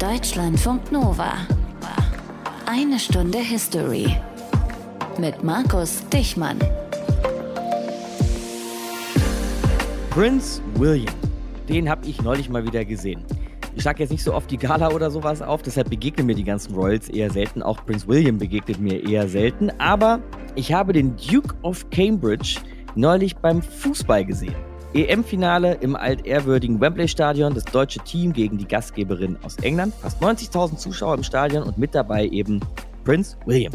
Deutschlandfunk Nova. Eine Stunde History. Mit Markus Dichmann. Prince William. Den habe ich neulich mal wieder gesehen. Ich schlage jetzt nicht so oft die Gala oder sowas auf, deshalb begegnen mir die ganzen Royals eher selten. Auch Prince William begegnet mir eher selten. Aber ich habe den Duke of Cambridge neulich beim Fußball gesehen. EM-Finale im altehrwürdigen Wembley-Stadion, das deutsche Team gegen die Gastgeberin aus England. Fast 90.000 Zuschauer im Stadion und mit dabei eben Prince William.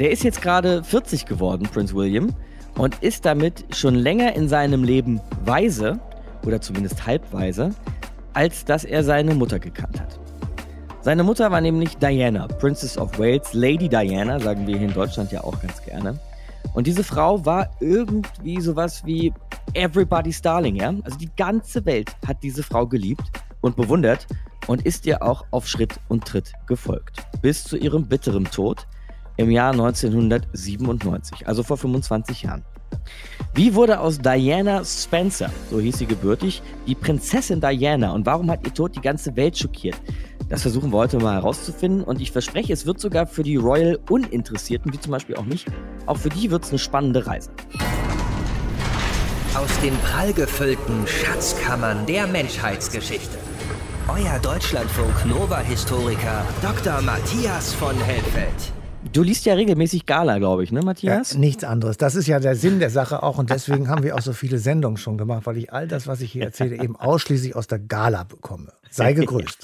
Der ist jetzt gerade 40 geworden, Prince William, und ist damit schon länger in seinem Leben weise, oder zumindest halbweise, als dass er seine Mutter gekannt hat. Seine Mutter war nämlich Diana, Princess of Wales, Lady Diana, sagen wir hier in Deutschland ja auch ganz gerne. Und diese Frau war irgendwie sowas wie Everybody's Darling, ja? Also die ganze Welt hat diese Frau geliebt und bewundert und ist ihr auch auf Schritt und Tritt gefolgt. Bis zu ihrem bitteren Tod im Jahr 1997, also vor 25 Jahren. Wie wurde aus Diana Spencer, so hieß sie gebürtig, die Prinzessin Diana und warum hat ihr Tod die ganze Welt schockiert? Das versuchen wir heute mal herauszufinden und ich verspreche, es wird sogar für die Royal Uninteressierten, wie zum Beispiel auch mich, auch für die wird es eine spannende Reise. Aus den prallgefüllten Schatzkammern der Menschheitsgeschichte. Euer Deutschlandfunk Nova-Historiker Dr. Matthias von Helfeld. Du liest ja regelmäßig Gala, glaube ich, ne, Matthias? Ja, nichts anderes. Das ist ja der Sinn der Sache auch und deswegen haben wir auch so viele Sendungen schon gemacht, weil ich all das, was ich hier erzähle, eben ausschließlich aus der Gala bekomme. Sei gegrüßt.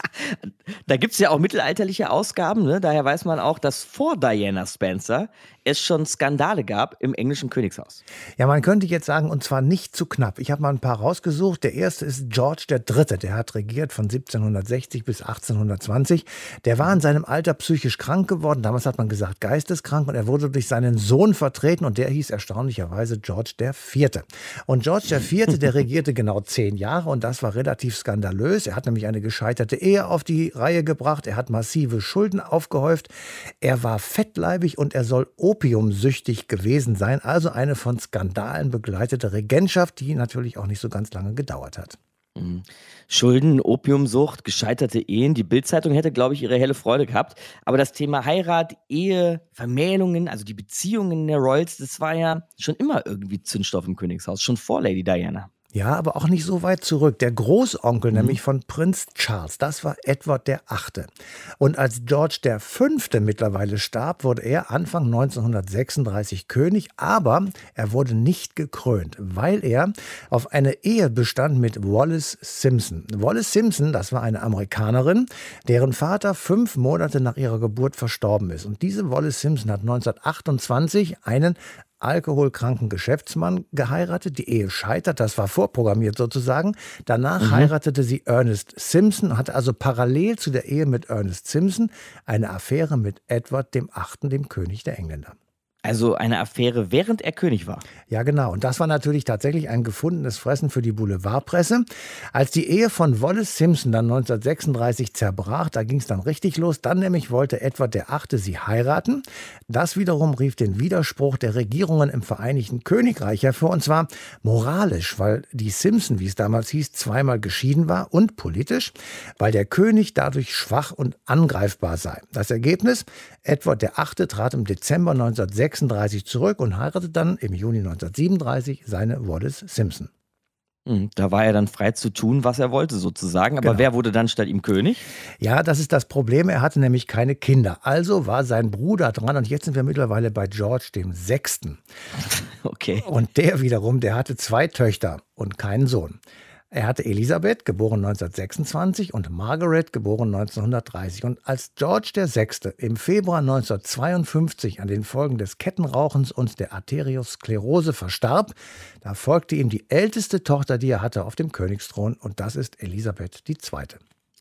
da gibt es ja auch mittelalterliche Ausgaben, ne? daher weiß man auch, dass vor Diana Spencer es schon Skandale gab im englischen Königshaus. Ja, man könnte jetzt sagen, und zwar nicht zu knapp. Ich habe mal ein paar rausgesucht. Der erste ist George III. Der hat regiert von 1760 bis 1820. Der war in seinem Alter psychisch krank geworden. Damals hat man gesagt geisteskrank und er wurde durch seinen Sohn vertreten und der hieß erstaunlicherweise George IV. Und George IV, der regierte genau zehn Jahre und das war relativ skandalös. Er hat nämlich eine gescheiterte Ehe auf die Reihe gebracht. Er hat massive Schulden aufgehäuft. Er war fettleibig und er soll opiumsüchtig gewesen sein. Also eine von Skandalen begleitete Regentschaft, die natürlich auch nicht so ganz lange gedauert hat. Mhm. Schulden, Opiumsucht, gescheiterte Ehen. Die Bildzeitung hätte, glaube ich, ihre helle Freude gehabt. Aber das Thema Heirat, Ehe, Vermählungen, also die Beziehungen der Royals, das war ja schon immer irgendwie Zündstoff im Königshaus, schon vor Lady Diana. Ja, aber auch nicht so weit zurück. Der Großonkel mhm. nämlich von Prinz Charles, das war Edward der Achte. Und als George der Fünfte mittlerweile starb, wurde er Anfang 1936 König, aber er wurde nicht gekrönt, weil er auf eine Ehe bestand mit Wallace Simpson. Wallace Simpson, das war eine Amerikanerin, deren Vater fünf Monate nach ihrer Geburt verstorben ist. Und diese Wallace Simpson hat 1928 einen alkoholkranken Geschäftsmann geheiratet. Die Ehe scheitert, das war vorprogrammiert sozusagen. Danach mhm. heiratete sie Ernest Simpson, hatte also parallel zu der Ehe mit Ernest Simpson eine Affäre mit Edward dem Achten, dem König der Engländer. Also eine Affäre, während er König war. Ja, genau. Und das war natürlich tatsächlich ein gefundenes Fressen für die Boulevardpresse. Als die Ehe von Wallace Simpson dann 1936 zerbrach, da ging es dann richtig los. Dann nämlich wollte Edward der Achte sie heiraten. Das wiederum rief den Widerspruch der Regierungen im Vereinigten Königreich hervor. Und zwar moralisch, weil die Simpson, wie es damals hieß, zweimal geschieden war und politisch, weil der König dadurch schwach und angreifbar sei. Das Ergebnis? Edward der Achte trat im Dezember 1936 1936 zurück und heiratete dann im Juni 1937 seine Wallace Simpson. Hm, da war er dann frei zu tun, was er wollte, sozusagen. Aber genau. wer wurde dann statt ihm König? Ja, das ist das Problem. Er hatte nämlich keine Kinder. Also war sein Bruder dran. Und jetzt sind wir mittlerweile bei George dem Sechsten. Okay. Und der wiederum, der hatte zwei Töchter und keinen Sohn. Er hatte Elisabeth, geboren 1926, und Margaret, geboren 1930. Und als George VI. im Februar 1952 an den Folgen des Kettenrauchens und der Arteriosklerose verstarb, da folgte ihm die älteste Tochter, die er hatte, auf dem Königsthron, und das ist Elisabeth II.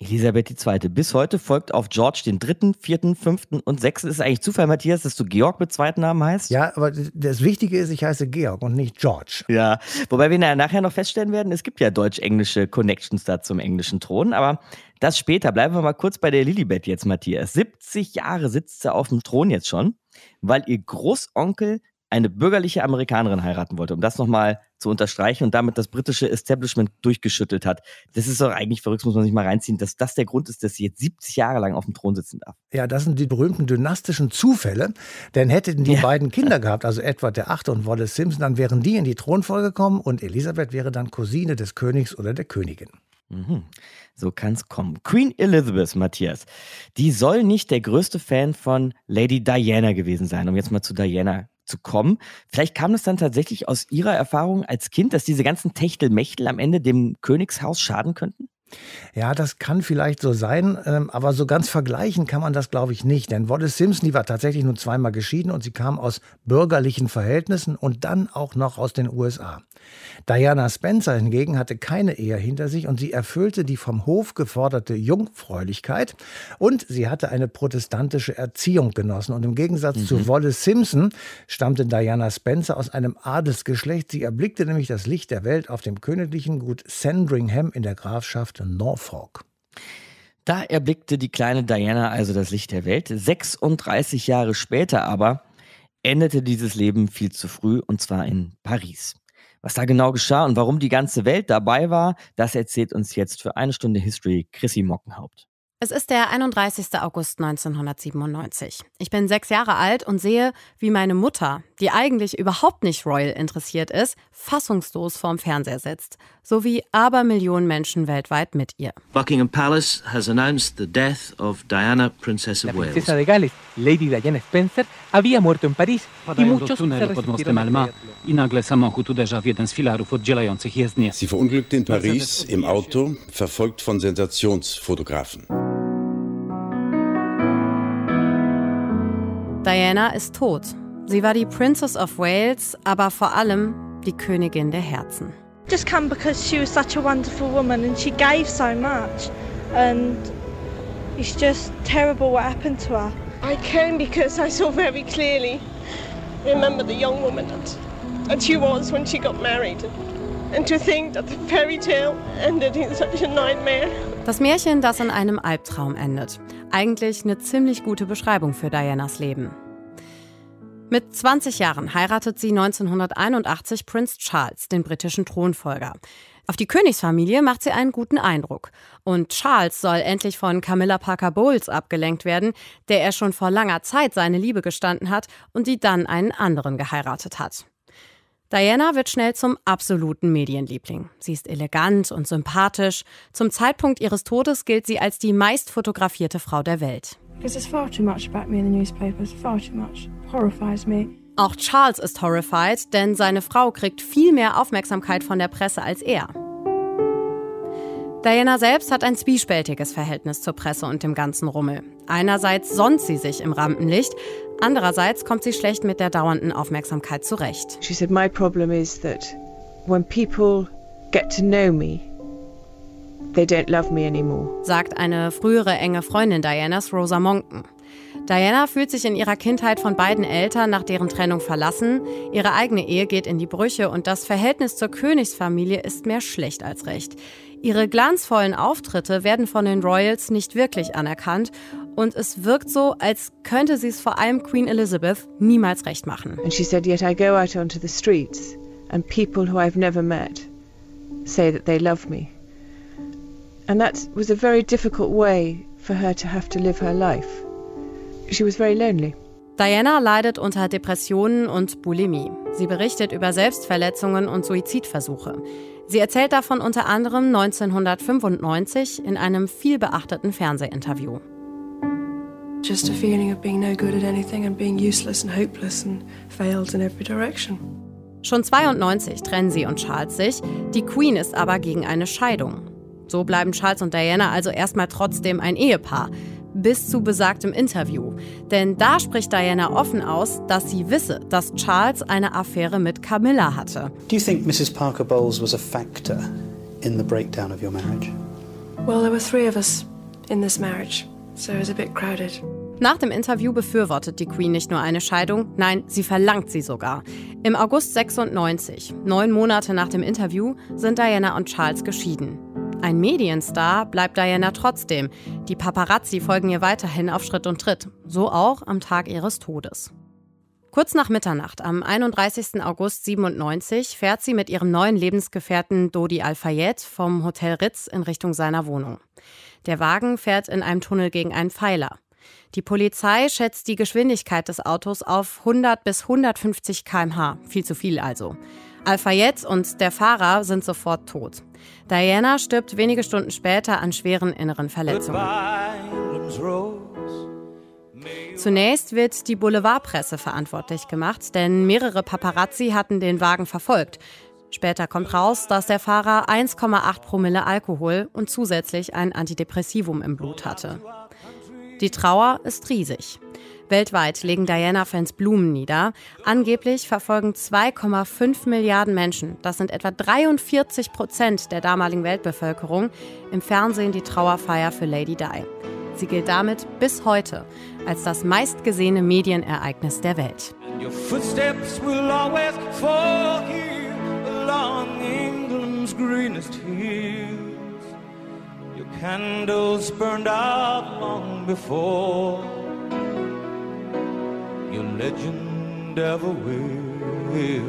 Elisabeth II. Bis heute folgt auf George den dritten, vierten, fünften und sechsten. Ist eigentlich Zufall, Matthias, dass du Georg mit zweiten Namen heißt? Ja, aber das Wichtige ist, ich heiße Georg und nicht George. Ja, wobei wir nachher noch feststellen werden, es gibt ja deutsch-englische Connections da zum englischen Thron, aber das später. Bleiben wir mal kurz bei der Lilibet jetzt, Matthias. 70 Jahre sitzt sie auf dem Thron jetzt schon, weil ihr Großonkel eine bürgerliche Amerikanerin heiraten wollte, um das nochmal zu unterstreichen und damit das britische Establishment durchgeschüttelt hat. Das ist doch eigentlich verrückt, muss man sich mal reinziehen, dass das der Grund ist, dass sie jetzt 70 Jahre lang auf dem Thron sitzen darf. Ja, das sind die berühmten dynastischen Zufälle. Denn hätten die ja. beiden Kinder gehabt, also Edward der Achte und Wallace Simpson, dann wären die in die Thronfolge gekommen und Elisabeth wäre dann Cousine des Königs oder der Königin. Mhm. So kann es kommen. Queen Elizabeth, Matthias, die soll nicht der größte Fan von Lady Diana gewesen sein, um jetzt mal zu Diana zu kommen. Vielleicht kam es dann tatsächlich aus ihrer Erfahrung als Kind, dass diese ganzen Techtelmechtel am Ende dem Königshaus schaden könnten? Ja, das kann vielleicht so sein, ähm, aber so ganz vergleichen kann man das, glaube ich, nicht. Denn Wallace Simpson, die war tatsächlich nur zweimal geschieden und sie kam aus bürgerlichen Verhältnissen und dann auch noch aus den USA. Diana Spencer hingegen hatte keine Ehe hinter sich und sie erfüllte die vom Hof geforderte Jungfräulichkeit und sie hatte eine protestantische Erziehung genossen. Und im Gegensatz mhm. zu Wallace Simpson stammte Diana Spencer aus einem Adelsgeschlecht. Sie erblickte nämlich das Licht der Welt auf dem königlichen Gut Sandringham in der Grafschaft Norfolk. Da erblickte die kleine Diana also das Licht der Welt. 36 Jahre später aber endete dieses Leben viel zu früh und zwar in Paris. Was da genau geschah und warum die ganze Welt dabei war, das erzählt uns jetzt für eine Stunde History Chrissy Mockenhaupt. Es ist der 31. August 1997. Ich bin sechs Jahre alt und sehe, wie meine Mutter, die eigentlich überhaupt nicht Royal interessiert ist, fassungslos vorm Fernseher sitzt. So wie Abermillionen Menschen weltweit mit ihr. Buckingham Palace has announced the death of Diana, Princess of Wales. La princesa de Gales, Lady Diana Spencer, había muerto en París y muchos tunelu pod mostem Alma i nagle samochód uderza w jeden z filarów oddzielających jezdnię. Sie verunglückte in Paris im Auto, verfolgt von Sensationsfotografen. Diana ist tot. Sie war die Princess of Wales, aber vor allem die Königin der Herzen. Just come because she was such a wonderful woman and she gave so much and it's just terrible what happened to her. I came because I saw very clearly remember the young woman that, that she was when she got married. Das Märchen, das in einem Albtraum endet. Eigentlich eine ziemlich gute Beschreibung für Dianas Leben. Mit 20 Jahren heiratet sie 1981 Prince Charles, den britischen Thronfolger. Auf die Königsfamilie macht sie einen guten Eindruck. Und Charles soll endlich von Camilla Parker Bowles abgelenkt werden, der er schon vor langer Zeit seine Liebe gestanden hat und die dann einen anderen geheiratet hat. Diana wird schnell zum absoluten Medienliebling. Sie ist elegant und sympathisch. Zum Zeitpunkt ihres Todes gilt sie als die meist fotografierte Frau der Welt. Auch Charles ist horrified, denn seine Frau kriegt viel mehr Aufmerksamkeit von der Presse als er. Diana selbst hat ein zwiespältiges Verhältnis zur Presse und dem ganzen Rummel. Einerseits sonnt sie sich im Rampenlicht, andererseits kommt sie schlecht mit der dauernden Aufmerksamkeit zurecht. She said my problem is that when people get to know me, they don't love me anymore. Sagt eine frühere enge Freundin Dianas, Rosa Monken. Diana fühlt sich in ihrer Kindheit von beiden Eltern nach deren Trennung verlassen. Ihre eigene Ehe geht in die Brüche und das Verhältnis zur Königsfamilie ist mehr schlecht als recht. Ihre glanzvollen Auftritte werden von den Royals nicht wirklich anerkannt und es wirkt so, als könnte sie es vor allem Queen Elizabeth niemals recht machen. And she said, yet I go out onto the streets and people who I've never met say that they love me. And that was a very difficult way for her to have to live her life. She was very lonely. Diana leidet unter Depressionen und Bulimie. Sie berichtet über Selbstverletzungen und Suizidversuche. Sie erzählt davon unter anderem 1995 in einem vielbeachteten Fernsehinterview. Just a feeling of being no good at anything and being useless and hopeless and failed in every direction. Schon 92 trennen sie und Charles sich. Die Queen ist aber gegen eine Scheidung. So bleiben Charles und Diana also erstmal trotzdem ein Ehepaar bis zu besagtem Interview. Denn da spricht Diana offen aus, dass sie wisse, dass Charles eine Affäre mit Camilla hatte. Do you think Mrs. Parker Bowles was a factor in the breakdown of your marriage? Well, there were three of us in this marriage, so it was a bit crowded. Nach dem Interview befürwortet die Queen nicht nur eine Scheidung, nein, sie verlangt sie sogar. Im August 96, neun Monate nach dem Interview, sind Diana und Charles geschieden. Ein Medienstar bleibt Diana trotzdem. Die Paparazzi folgen ihr weiterhin auf Schritt und Tritt. So auch am Tag ihres Todes. Kurz nach Mitternacht am 31. August 97 fährt sie mit ihrem neuen Lebensgefährten Dodi Al-Fayed vom Hotel Ritz in Richtung seiner Wohnung. Der Wagen fährt in einem Tunnel gegen einen Pfeiler. Die Polizei schätzt die Geschwindigkeit des Autos auf 100 bis 150 km/h, viel zu viel also. Al-Fayed und der Fahrer sind sofort tot. Diana stirbt wenige Stunden später an schweren inneren Verletzungen. Zunächst wird die Boulevardpresse verantwortlich gemacht, denn mehrere Paparazzi hatten den Wagen verfolgt. Später kommt raus, dass der Fahrer 1,8 Promille Alkohol und zusätzlich ein Antidepressivum im Blut hatte. Die Trauer ist riesig. Weltweit legen Diana-Fans Blumen nieder. Angeblich verfolgen 2,5 Milliarden Menschen, das sind etwa 43 Prozent der damaligen Weltbevölkerung, im Fernsehen die Trauerfeier für Lady Di. Sie gilt damit bis heute als das meistgesehene Medienereignis der Welt. Your candles burned out long before legend ever will.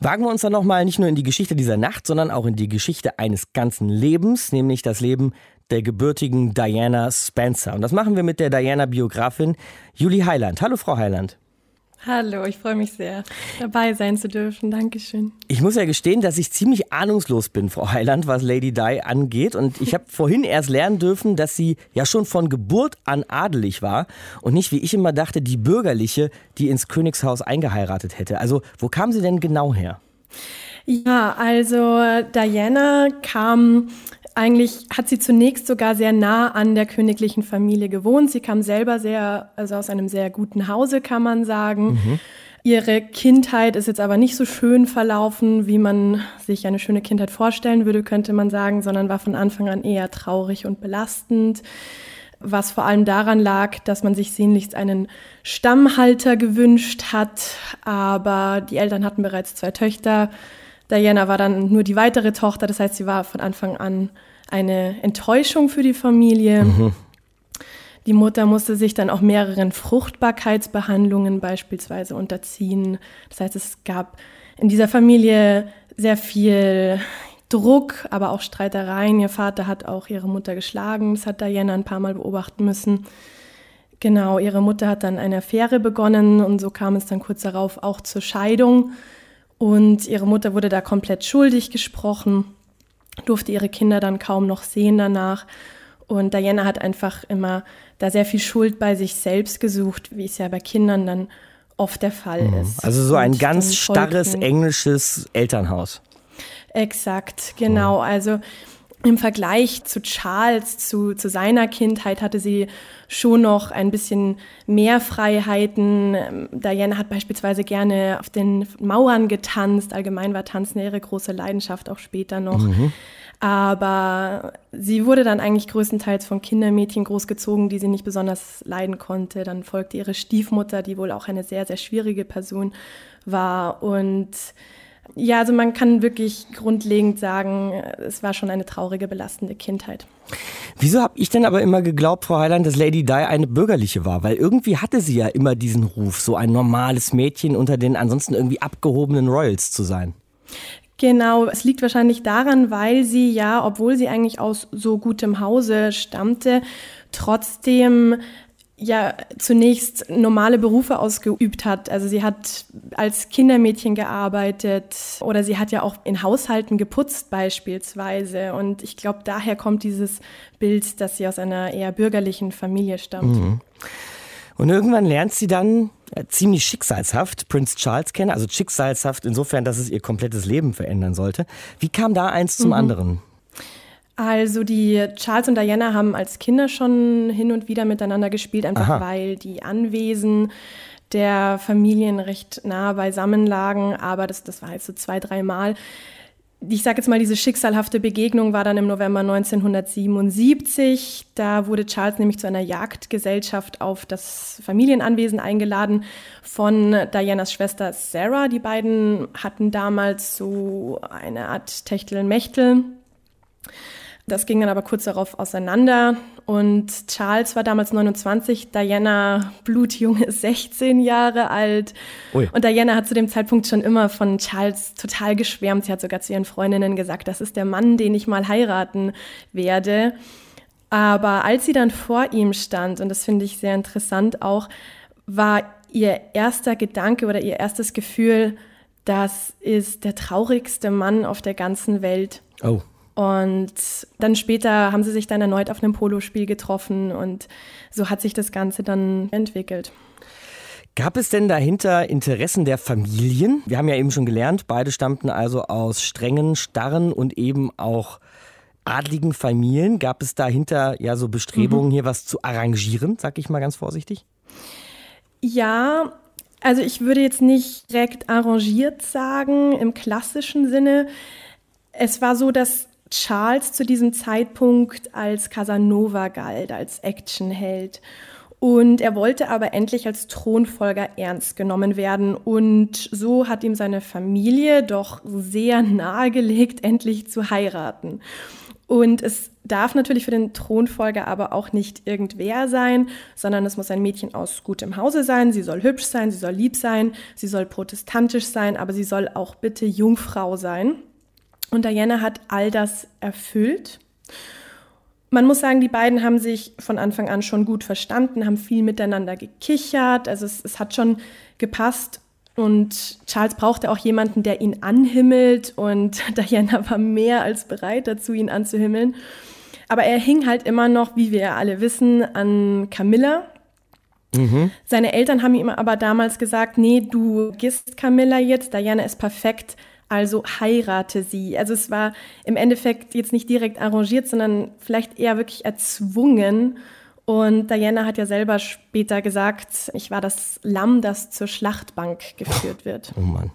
Wagen wir uns dann nochmal nicht nur in die Geschichte dieser Nacht, sondern auch in die Geschichte eines ganzen Lebens, nämlich das Leben der gebürtigen Diana Spencer. Und das machen wir mit der Diana-Biografin Julie Heiland. Hallo, Frau Heiland. Hallo, ich freue mich sehr, dabei sein zu dürfen. Dankeschön. Ich muss ja gestehen, dass ich ziemlich ahnungslos bin, Frau Heiland, was Lady Di angeht. Und ich habe vorhin erst lernen dürfen, dass sie ja schon von Geburt an adelig war und nicht, wie ich immer dachte, die bürgerliche, die ins Königshaus eingeheiratet hätte. Also, wo kam sie denn genau her? Ja, also Diana kam eigentlich hat sie zunächst sogar sehr nah an der königlichen Familie gewohnt. Sie kam selber sehr, also aus einem sehr guten Hause, kann man sagen. Mhm. Ihre Kindheit ist jetzt aber nicht so schön verlaufen, wie man sich eine schöne Kindheit vorstellen würde, könnte man sagen, sondern war von Anfang an eher traurig und belastend. Was vor allem daran lag, dass man sich sehnlichst einen Stammhalter gewünscht hat, aber die Eltern hatten bereits zwei Töchter. Diana war dann nur die weitere Tochter, das heißt, sie war von Anfang an eine Enttäuschung für die Familie. Mhm. Die Mutter musste sich dann auch mehreren Fruchtbarkeitsbehandlungen beispielsweise unterziehen. Das heißt, es gab in dieser Familie sehr viel Druck, aber auch Streitereien. Ihr Vater hat auch ihre Mutter geschlagen. Das hat Diana ein paar Mal beobachten müssen. Genau, ihre Mutter hat dann eine Affäre begonnen und so kam es dann kurz darauf auch zur Scheidung. Und ihre Mutter wurde da komplett schuldig gesprochen, durfte ihre Kinder dann kaum noch sehen danach. Und Diana hat einfach immer da sehr viel Schuld bei sich selbst gesucht, wie es ja bei Kindern dann oft der Fall mhm. ist. Also so ein ganz starres englisches Elternhaus. Exakt, genau. Mhm. Also im Vergleich zu Charles, zu, zu seiner Kindheit, hatte sie schon noch ein bisschen mehr Freiheiten. Diana hat beispielsweise gerne auf den Mauern getanzt. Allgemein war Tanzen ihre große Leidenschaft, auch später noch. Mhm. Aber sie wurde dann eigentlich größtenteils von Kindermädchen großgezogen, die sie nicht besonders leiden konnte. Dann folgte ihre Stiefmutter, die wohl auch eine sehr, sehr schwierige Person war. Und ja, also man kann wirklich grundlegend sagen, es war schon eine traurige, belastende Kindheit. Wieso habe ich denn aber immer geglaubt, Frau Heiland, dass Lady Di eine bürgerliche war? Weil irgendwie hatte sie ja immer diesen Ruf, so ein normales Mädchen unter den ansonsten irgendwie abgehobenen Royals zu sein. Genau, es liegt wahrscheinlich daran, weil sie ja, obwohl sie eigentlich aus so gutem Hause stammte, trotzdem ja zunächst normale Berufe ausgeübt hat. Also sie hat als Kindermädchen gearbeitet oder sie hat ja auch in Haushalten geputzt beispielsweise. Und ich glaube, daher kommt dieses Bild, dass sie aus einer eher bürgerlichen Familie stammt. Mhm. Und irgendwann lernt sie dann äh, ziemlich schicksalshaft Prinz Charles kennen, also schicksalshaft insofern, dass es ihr komplettes Leben verändern sollte. Wie kam da eins zum mhm. anderen? Also die Charles und Diana haben als Kinder schon hin und wieder miteinander gespielt, einfach Aha. weil die Anwesen der Familien recht nah beisammen lagen. Aber das, das war jetzt so zwei, dreimal. Ich sage jetzt mal, diese schicksalhafte Begegnung war dann im November 1977. Da wurde Charles nämlich zu einer Jagdgesellschaft auf das Familienanwesen eingeladen von Dianas Schwester Sarah. Die beiden hatten damals so eine Art Techtelmechtel Das ging dann aber kurz darauf auseinander und Charles war damals 29, Diana blutjunge 16 Jahre alt. Ui. Und Diana hat zu dem Zeitpunkt schon immer von Charles total geschwärmt. Sie hat sogar zu ihren Freundinnen gesagt, das ist der Mann, den ich mal heiraten werde. Aber als sie dann vor ihm stand, und das finde ich sehr interessant auch, war ihr erster Gedanke oder ihr erstes Gefühl, das ist der traurigste Mann auf der ganzen Welt. Oh. Und dann später haben sie sich dann erneut auf einem Polospiel getroffen und so hat sich das Ganze dann entwickelt. Gab es denn dahinter Interessen der Familien? Wir haben ja eben schon gelernt, beide stammten also aus strengen, starren und eben auch adligen Familien. Gab es dahinter ja so Bestrebungen, mhm. hier was zu arrangieren, sag ich mal ganz vorsichtig? Ja, also ich würde jetzt nicht direkt arrangiert sagen im klassischen Sinne. Es war so, dass Charles zu diesem Zeitpunkt als Casanova galt, als Actionheld. Und er wollte aber endlich als Thronfolger ernst genommen werden. Und so hat ihm seine Familie doch sehr nahegelegt, endlich zu heiraten. Und es darf natürlich für den Thronfolger aber auch nicht irgendwer sein, sondern es muss ein Mädchen aus gutem Hause sein. Sie soll hübsch sein, sie soll lieb sein, sie soll protestantisch sein, aber sie soll auch bitte Jungfrau sein. Und Diana hat all das erfüllt. Man muss sagen, die beiden haben sich von Anfang an schon gut verstanden, haben viel miteinander gekichert. Also es, es hat schon gepasst. Und Charles brauchte auch jemanden, der ihn anhimmelt. Und Diana war mehr als bereit dazu, ihn anzuhimmeln. Aber er hing halt immer noch, wie wir alle wissen, an Camilla. Mhm. Seine Eltern haben ihm aber damals gesagt, nee, du gehst Camilla jetzt, Diana ist perfekt, also heirate sie. Also es war im Endeffekt jetzt nicht direkt arrangiert, sondern vielleicht eher wirklich erzwungen. Und Diana hat ja selber später gesagt, ich war das Lamm, das zur Schlachtbank geführt wird. Oh Mann.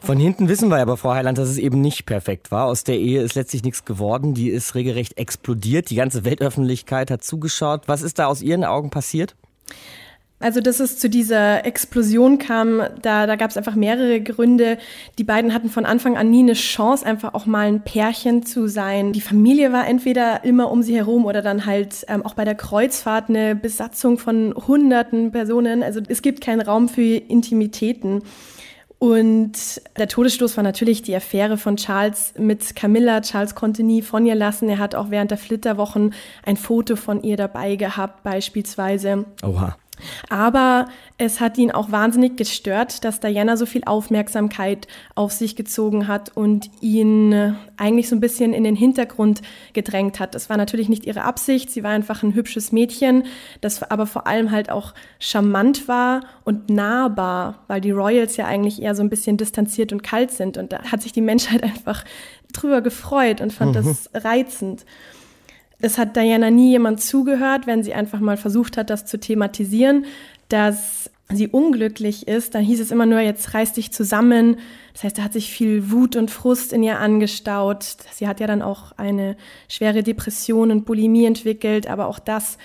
Von hinten wissen wir aber, Frau Heiland, dass es eben nicht perfekt war. Aus der Ehe ist letztlich nichts geworden. Die ist regelrecht explodiert. Die ganze Weltöffentlichkeit hat zugeschaut. Was ist da aus Ihren Augen passiert? Also, dass es zu dieser Explosion kam, da, da gab es einfach mehrere Gründe. Die beiden hatten von Anfang an nie eine Chance, einfach auch mal ein Pärchen zu sein. Die Familie war entweder immer um sie herum oder dann halt ähm, auch bei der Kreuzfahrt eine Besatzung von hunderten Personen. Also es gibt keinen Raum für Intimitäten. Und der Todesstoß war natürlich die Affäre von Charles mit Camilla. Charles konnte nie von ihr lassen. Er hat auch während der Flitterwochen ein Foto von ihr dabei gehabt, beispielsweise. Oha. Aber es hat ihn auch wahnsinnig gestört, dass Diana so viel Aufmerksamkeit auf sich gezogen hat und ihn eigentlich so ein bisschen in den Hintergrund gedrängt hat. Das war natürlich nicht ihre Absicht. Sie war einfach ein hübsches Mädchen, das aber vor allem halt auch charmant war und nahbar, weil die Royals ja eigentlich eher so ein bisschen distanziert und kalt sind. Und da hat sich die Menschheit einfach drüber gefreut und fand mhm. das reizend. Es hat Diana nie jemand zugehört, wenn sie einfach mal versucht hat, das zu thematisieren, dass sie unglücklich ist, dann hieß es immer nur, jetzt reiß dich zusammen. Das heißt, da hat sich viel Wut und Frust in ihr angestaut. Sie hat ja dann auch eine schwere Depression und Bulimie entwickelt, aber auch das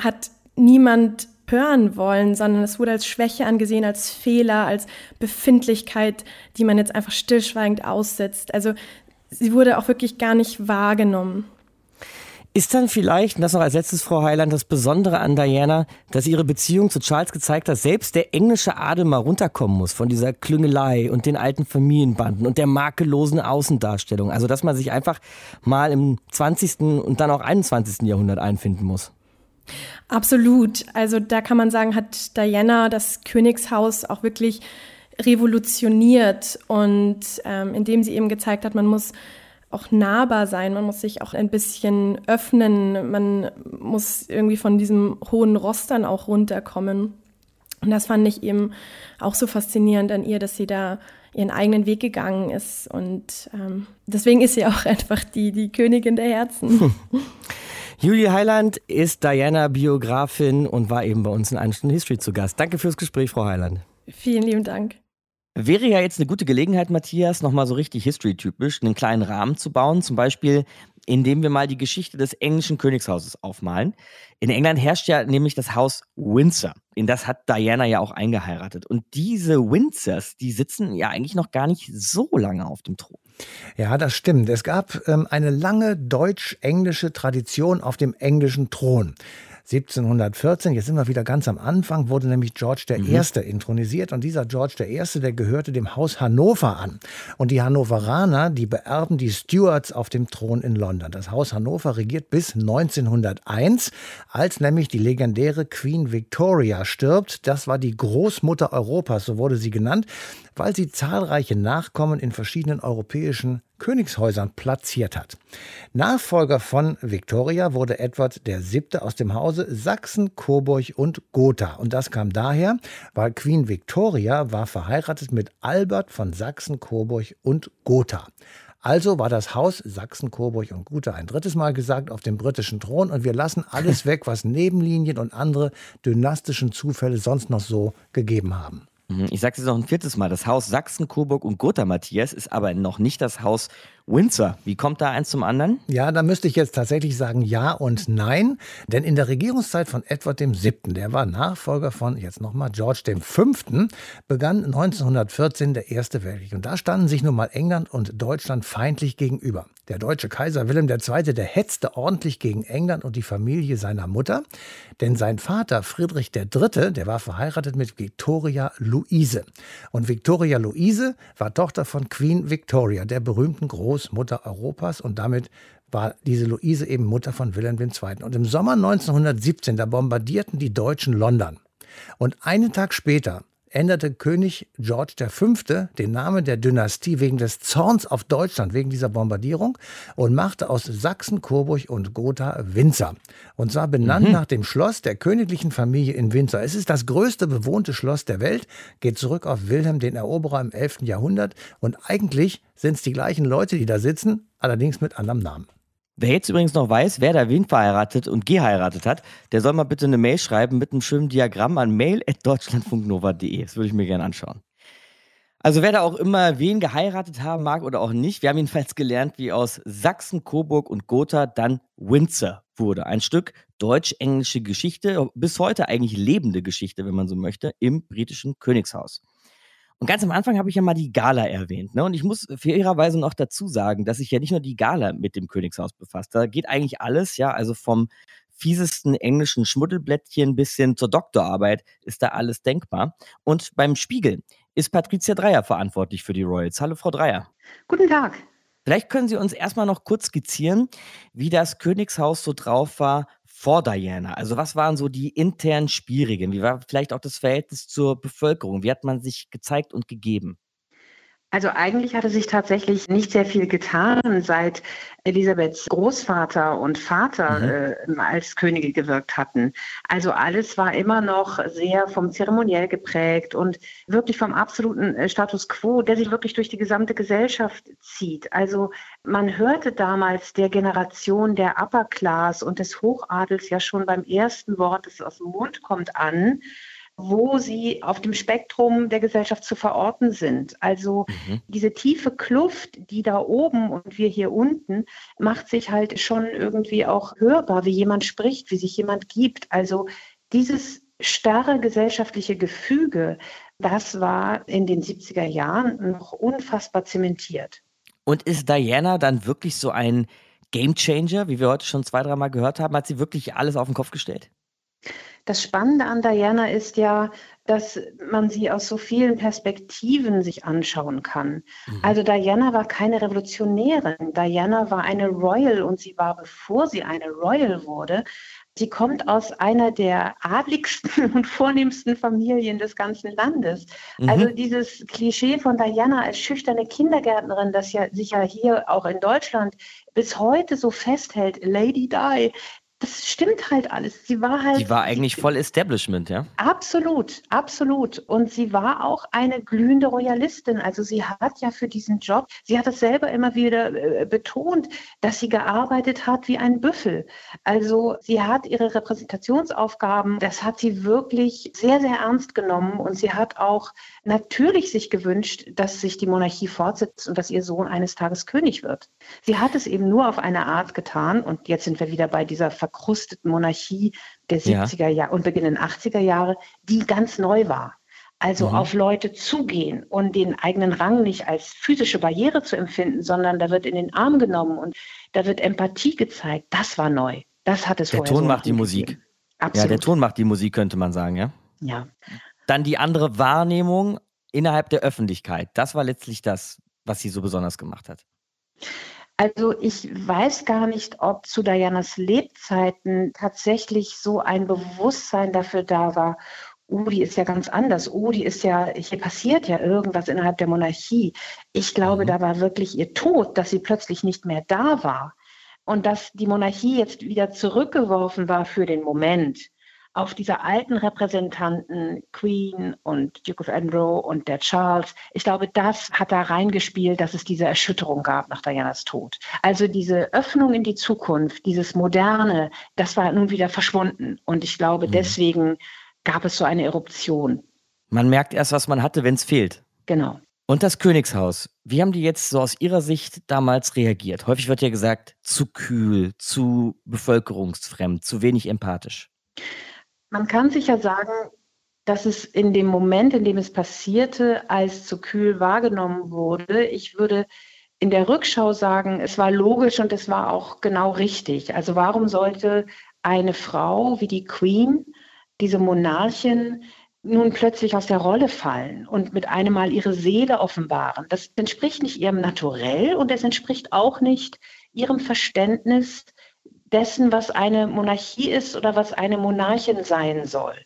hat niemand hören wollen, sondern es wurde als Schwäche angesehen, als Fehler, als Befindlichkeit, die man jetzt einfach stillschweigend aussetzt. Also sie wurde auch wirklich gar nicht wahrgenommen. Ist dann vielleicht, und das noch als letztes, Frau Heiland, das Besondere an Diana, dass ihre Beziehung zu Charles gezeigt hat, selbst der englische Adel mal runterkommen muss von dieser Klüngelei und den alten Familienbanden und der makellosen Außendarstellung. Also, dass man sich einfach mal im 20. und dann auch 21. Jahrhundert einfinden muss. Absolut. Also, da kann man sagen, hat Diana das Königshaus auch wirklich revolutioniert und ähm, indem sie eben gezeigt hat, man muss auch nahbar sein, man muss sich auch ein bisschen öffnen, man muss irgendwie von diesem hohen Ross dann auch runterkommen. Und das fand ich eben auch so faszinierend an ihr, dass sie da ihren eigenen Weg gegangen ist. Und ähm, deswegen ist sie auch einfach die, die Königin der Herzen. Hm. Julie Heiland ist Diana-Biografin und war eben bei uns in 1 Stunde History zu Gast. Danke fürs Gespräch, Frau Heiland. Vielen lieben Dank. Wäre ja jetzt eine gute Gelegenheit, Matthias, nochmal so richtig history-typisch einen kleinen Rahmen zu bauen. Zum Beispiel, indem wir mal die Geschichte des englischen Königshauses aufmalen. In England herrscht ja nämlich das Haus Windsor. In das hat Diana ja auch eingeheiratet. Und diese Windsors, die sitzen ja eigentlich noch gar nicht so lange auf dem Thron. Ja, das stimmt. Es gab ähm, eine lange deutsch-englische Tradition auf dem englischen Thron. 1714, jetzt sind wir wieder ganz am Anfang, wurde nämlich George I. Mhm. intronisiert und dieser George I., der gehörte dem Haus Hannover an. Und die Hannoveraner, die beerben die Stuarts auf dem Thron in London. Das Haus Hannover regiert bis 1901, als nämlich die legendäre Queen Victoria stirbt. Das war die Großmutter Europas, so wurde sie genannt, weil sie zahlreiche Nachkommen in verschiedenen europäischen Königshäusern platziert hat. Nachfolger von Victoria wurde Edward der Siebte aus dem Hause Sachsen, Coburg und Gotha. Und das kam daher, weil Queen Victoria war verheiratet mit Albert von Sachsen, Coburg und Gotha. Also war das Haus Sachsen, Coburg und Gotha ein drittes Mal gesagt auf dem britischen Thron und wir lassen alles weg, was Nebenlinien und andere dynastischen Zufälle sonst noch so gegeben haben. Mhm, ich sage es noch ein viertes Mal. Das Haus Sachsen, Coburg und Gotha, Matthias, ist aber noch nicht das Haus Windsor. Wie kommt da eins zum anderen? Ja, da müsste ich jetzt tatsächlich sagen ja und nein. Denn in der Regierungszeit von Edward VII., der war Nachfolger von, jetzt nochmal, George V., begann 1914 der Erste Weltkrieg. Und da standen sich nun mal England und Deutschland feindlich gegenüber. Der deutsche Kaiser Wilhelm II., der hetzte ordentlich gegen England und die Familie seiner Mutter. Denn sein Vater Friedrich III., der war verheiratet mit Victoria Luise. Und Victoria Luise war Tochter von Queen Victoria, der berühmten Großmutter Europas. Und damit war diese Luise eben Mutter von Wilhelm II. Und im Sommer 1917, da bombardierten die Deutschen London. Und einen Tag später änderte König George V. den Namen der Dynastie wegen des Zorns auf Deutschland, wegen dieser Bombardierung und machte aus Sachsen, Coburg und Gotha Windsor. Und zwar benannt mhm. nach dem Schloss der königlichen Familie in Windsor. Es ist das größte bewohnte Schloss der Welt, geht zurück auf Wilhelm den Eroberer im 11. Jahrhundert und eigentlich sind es die gleichen Leute, die da sitzen, allerdings mit anderem Namen. Wer jetzt übrigens noch weiß, wer da wen verheiratet und geheiratet hat, der soll mal bitte eine Mail schreiben mit einem schönen Diagramm an mail.deutschlandfunknova.de. Das würde ich mir gerne anschauen. Also wer da auch immer wen geheiratet haben mag oder auch nicht, wir haben jedenfalls gelernt, wie aus Sachsen, Coburg und Gotha dann Windsor wurde. Ein Stück deutsch-englische Geschichte, bis heute eigentlich lebende Geschichte, wenn man so möchte, im britischen Königshaus. Und ganz am Anfang habe ich ja mal die Gala erwähnt. Ne? Und ich muss fairerweise noch dazu sagen, dass sich ja nicht nur die Gala mit dem Königshaus befasst. Da geht eigentlich alles, ja, also vom fiesesten englischen Schmuddelblättchen bis hin zur Doktorarbeit ist da alles denkbar. Und beim Spiegel ist Patricia Dreier verantwortlich für die Royals. Hallo, Frau Dreier. Guten Tag. Vielleicht können Sie uns erstmal noch kurz skizzieren, wie das Königshaus so drauf war vor Diana? Also was waren so die internen Spielregeln? Wie war vielleicht auch das Verhältnis zur Bevölkerung? Wie hat man sich gezeigt und gegeben? Also eigentlich hatte sich tatsächlich nicht sehr viel getan, seit Elisabeths Großvater und Vater mhm. äh, als Könige gewirkt hatten. Also alles war immer noch sehr vom Zeremoniell geprägt und wirklich vom absoluten äh, Status quo, der sich wirklich durch die gesamte Gesellschaft zieht. Also man hörte damals der Generation der Upper Class und des Hochadels ja schon beim ersten Wort, das aus dem Mund kommt, an wo sie auf dem Spektrum der Gesellschaft zu verorten sind. Also mhm. diese tiefe Kluft, die da oben und wir hier unten, macht sich halt schon irgendwie auch hörbar, wie jemand spricht, wie sich jemand gibt. Also dieses starre gesellschaftliche Gefüge, das war in den 70er Jahren noch unfassbar zementiert. Und ist Diana dann wirklich so ein Gamechanger, wie wir heute schon zwei, dreimal gehört haben? Hat sie wirklich alles auf den Kopf gestellt? Das Spannende an Diana ist ja, dass man sie aus so vielen Perspektiven sich anschauen kann. Mhm. Also Diana war keine Revolutionärin. Diana war eine Royal und sie war, bevor sie eine Royal wurde, Sie kommt aus einer der adligsten und vornehmsten Familien des ganzen Landes. Mhm. Also dieses Klischee von Diana als schüchterne Kindergärtnerin, das ja sich ja hier auch in Deutschland bis heute so festhält, Lady Di, das stimmt halt alles. Sie war halt. Sie war eigentlich voll Establishment, ja? Absolut, absolut. Und sie war auch eine glühende Royalistin. Also sie hat ja für diesen Job, sie hat es selber immer wieder äh, betont, dass sie gearbeitet hat wie ein Büffel. Also sie hat ihre Repräsentationsaufgaben, das hat sie wirklich sehr, sehr ernst genommen. Und sie hat auch natürlich sich gewünscht, dass sich die Monarchie fortsetzt und dass ihr Sohn eines Tages König wird. Sie hat es eben nur auf eine Art getan. Und jetzt sind wir wieder bei dieser Ver verkrusteten Monarchie der 70er Jahre und beginnenden 80er Jahre, die ganz neu war. Also mhm. auf Leute zugehen und den eigenen Rang nicht als physische Barriere zu empfinden, sondern da wird in den Arm genommen und da wird Empathie gezeigt. Das war neu. Das hat es Der vorher Ton so macht die Musik. Absolut. Ja, der Ton macht die Musik, könnte man sagen, ja? Ja. Dann die andere Wahrnehmung innerhalb der Öffentlichkeit. Das war letztlich das, was sie so besonders gemacht hat. Also ich weiß gar nicht, ob zu Dianas Lebzeiten tatsächlich so ein Bewusstsein dafür da war. Oh, die ist ja ganz anders. Oh, die ist ja, hier passiert ja irgendwas innerhalb der Monarchie. Ich glaube, mhm. da war wirklich ihr Tod, dass sie plötzlich nicht mehr da war. Und dass die Monarchie jetzt wieder zurückgeworfen war für den Moment auf diese alten Repräsentanten, Queen und Duke of Edinburgh und der Charles, ich glaube, das hat da reingespielt, dass es diese Erschütterung gab nach Dianas Tod. Also diese Öffnung in die Zukunft, dieses Moderne, das war nun wieder verschwunden. Und ich glaube, mhm. deswegen gab es so eine Eruption. Man merkt erst, was man hatte, wenn es fehlt. Genau. Und das Königshaus, wie haben die jetzt so aus Ihrer Sicht damals reagiert? Häufig wird ja gesagt, zu kühl, zu bevölkerungsfremd, zu wenig empathisch. Man kann sicher sagen, dass es in dem Moment, in dem es passierte, als zu kühl wahrgenommen wurde. Ich würde in der Rückschau sagen, es war logisch und es war auch genau richtig. Also warum sollte eine Frau wie die Queen, diese Monarchin, nun plötzlich aus der Rolle fallen und mit einem Mal ihre Seele offenbaren? Das entspricht nicht ihrem Naturell und es entspricht auch nicht ihrem Verständnis dessen, was eine Monarchie ist oder was eine Monarchin sein soll.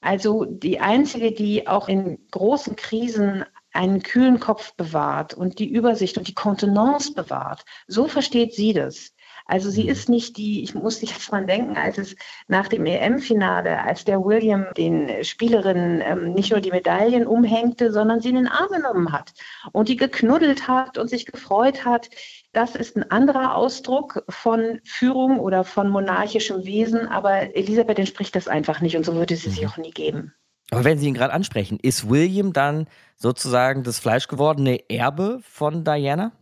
Also die einzige, die auch in großen Krisen einen kühlen Kopf bewahrt und die Übersicht und die Kontenance bewahrt. So versteht sie das. Also sie mhm. ist nicht die, ich muss jetzt mal denken, als es nach dem EM-Finale, als der William den Spielerinnen ähm, nicht nur die Medaillen umhängte, sondern sie in den Arm genommen hat und die geknuddelt hat und sich gefreut hat. Das ist ein anderer Ausdruck von Führung oder von monarchischem Wesen, aber Elisabeth entspricht das einfach nicht und so würde es sich mhm. auch nie geben. Aber wenn Sie ihn gerade ansprechen, ist William dann sozusagen das fleischgewordene Erbe von Diana?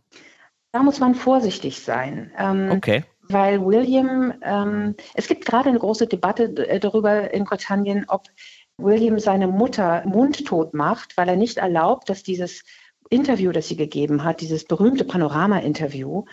Da muss man vorsichtig sein. Ähm, okay. Weil William, ähm, es gibt gerade eine große Debatte äh, darüber in Britannien, ob William seine Mutter mundtot macht, weil er nicht erlaubt, dass dieses Interview, das sie gegeben hat, dieses berühmte Panorama-Interview,